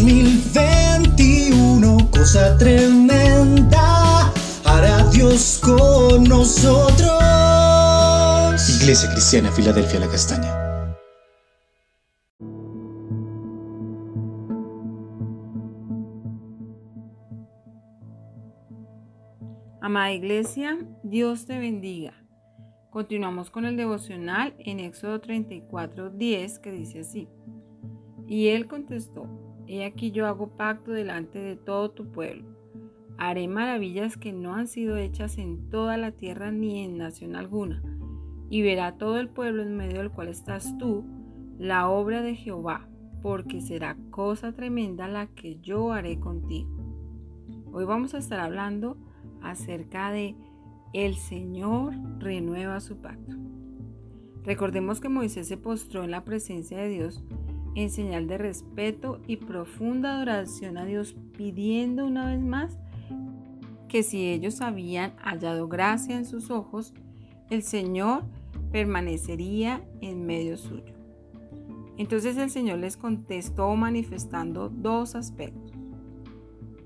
2021, cosa tremenda, hará Dios con nosotros. Iglesia Cristiana, Filadelfia, la Castaña. Amada Iglesia, Dios te bendiga. Continuamos con el devocional en Éxodo 34, 10, que dice así. Y él contestó, He aquí yo hago pacto delante de todo tu pueblo. Haré maravillas que no han sido hechas en toda la tierra ni en nación alguna. Y verá todo el pueblo en medio del cual estás tú, la obra de Jehová, porque será cosa tremenda la que yo haré contigo. Hoy vamos a estar hablando acerca de el Señor renueva su pacto. Recordemos que Moisés se postró en la presencia de Dios en señal de respeto y profunda adoración a Dios, pidiendo una vez más que si ellos habían hallado gracia en sus ojos, el Señor permanecería en medio suyo. Entonces el Señor les contestó manifestando dos aspectos.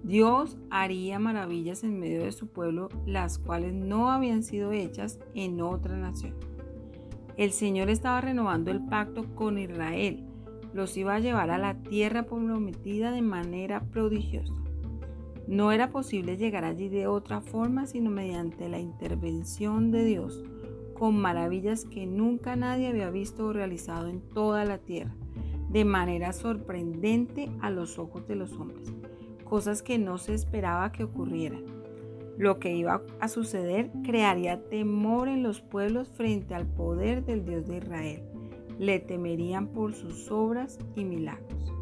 Dios haría maravillas en medio de su pueblo, las cuales no habían sido hechas en otra nación. El Señor estaba renovando el pacto con Israel, los iba a llevar a la tierra prometida de manera prodigiosa. No era posible llegar allí de otra forma sino mediante la intervención de Dios, con maravillas que nunca nadie había visto o realizado en toda la tierra, de manera sorprendente a los ojos de los hombres cosas que no se esperaba que ocurrieran. Lo que iba a suceder crearía temor en los pueblos frente al poder del Dios de Israel. Le temerían por sus obras y milagros.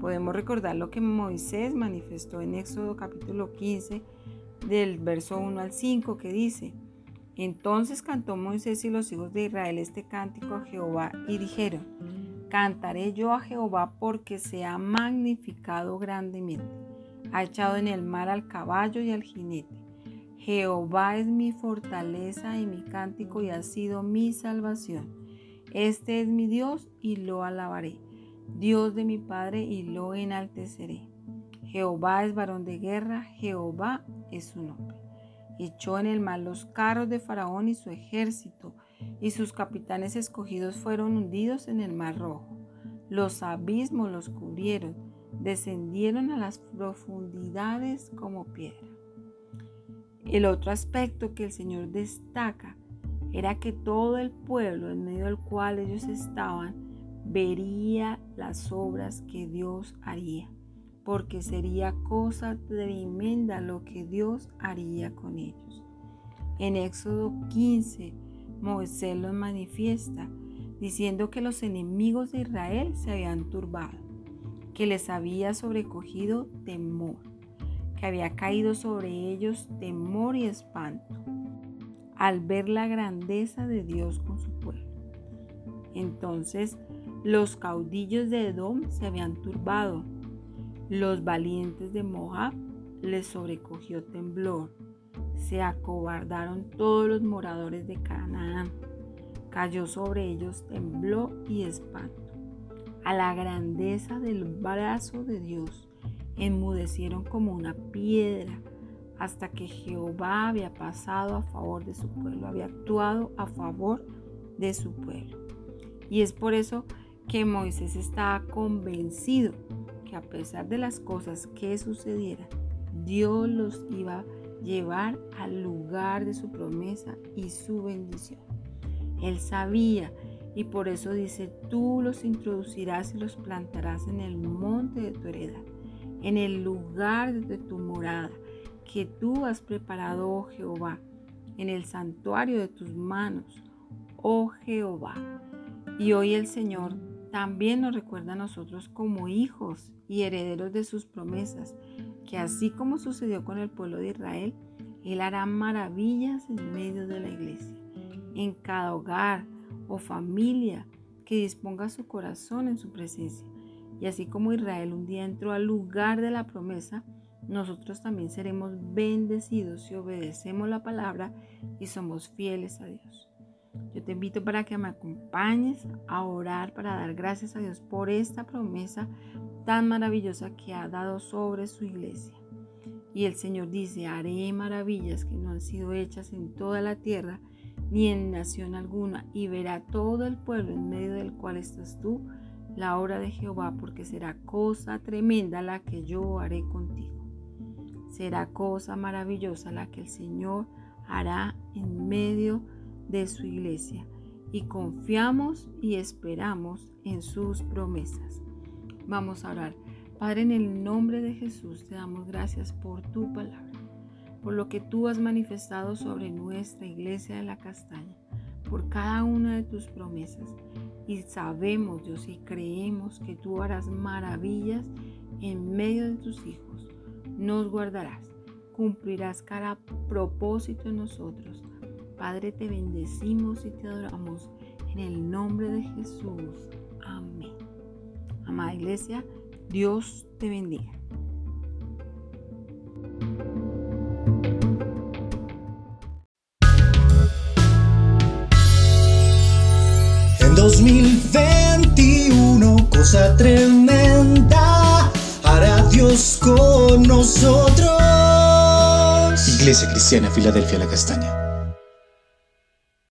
Podemos recordar lo que Moisés manifestó en Éxodo capítulo 15 del verso 1 al 5 que dice, entonces cantó Moisés y los hijos de Israel este cántico a Jehová y dijeron, cantaré yo a Jehová porque se ha magnificado grandemente ha echado en el mar al caballo y al jinete. Jehová es mi fortaleza y mi cántico y ha sido mi salvación. Este es mi Dios y lo alabaré. Dios de mi Padre y lo enalteceré. Jehová es varón de guerra, Jehová es su nombre. Echó en el mar los carros de Faraón y su ejército, y sus capitanes escogidos fueron hundidos en el mar rojo. Los abismos los cubrieron descendieron a las profundidades como piedra. El otro aspecto que el Señor destaca era que todo el pueblo en medio del cual ellos estaban vería las obras que Dios haría, porque sería cosa tremenda lo que Dios haría con ellos. En Éxodo 15, Moisés los manifiesta diciendo que los enemigos de Israel se habían turbado que les había sobrecogido temor, que había caído sobre ellos temor y espanto al ver la grandeza de Dios con su pueblo. Entonces los caudillos de Edom se habían turbado, los valientes de Moab les sobrecogió temblor, se acobardaron todos los moradores de Canaán, cayó sobre ellos temblor y espanto. A la grandeza del brazo de Dios, enmudecieron como una piedra hasta que Jehová había pasado a favor de su pueblo, había actuado a favor de su pueblo. Y es por eso que Moisés estaba convencido que a pesar de las cosas que sucedieran, Dios los iba a llevar al lugar de su promesa y su bendición. Él sabía y por eso dice, tú los introducirás y los plantarás en el monte de tu heredad, en el lugar de tu morada, que tú has preparado, oh Jehová, en el santuario de tus manos, oh Jehová. Y hoy el Señor también nos recuerda a nosotros como hijos y herederos de sus promesas, que así como sucedió con el pueblo de Israel, Él hará maravillas en medio de la iglesia, en cada hogar, o familia que disponga su corazón en su presencia. Y así como Israel un día entró al lugar de la promesa, nosotros también seremos bendecidos si obedecemos la palabra y somos fieles a Dios. Yo te invito para que me acompañes a orar, para dar gracias a Dios por esta promesa tan maravillosa que ha dado sobre su iglesia. Y el Señor dice, haré maravillas que no han sido hechas en toda la tierra, ni en nación alguna, y verá todo el pueblo en medio del cual estás tú, la obra de Jehová, porque será cosa tremenda la que yo haré contigo. Será cosa maravillosa la que el Señor hará en medio de su iglesia, y confiamos y esperamos en sus promesas. Vamos a orar. Padre, en el nombre de Jesús te damos gracias por tu palabra, por lo que tú has manifestado sobre nuestra iglesia de la castaña, por cada una de tus promesas. Y sabemos, Dios, y creemos que tú harás maravillas en medio de tus hijos. Nos guardarás, cumplirás cada propósito en nosotros. Padre, te bendecimos y te adoramos en el nombre de Jesús. Amén. Amada iglesia, Dios te bendiga. En 2021, cosa tremenda, Dios con nosotros. Iglesia Cristiana Filadelfia La Castaña.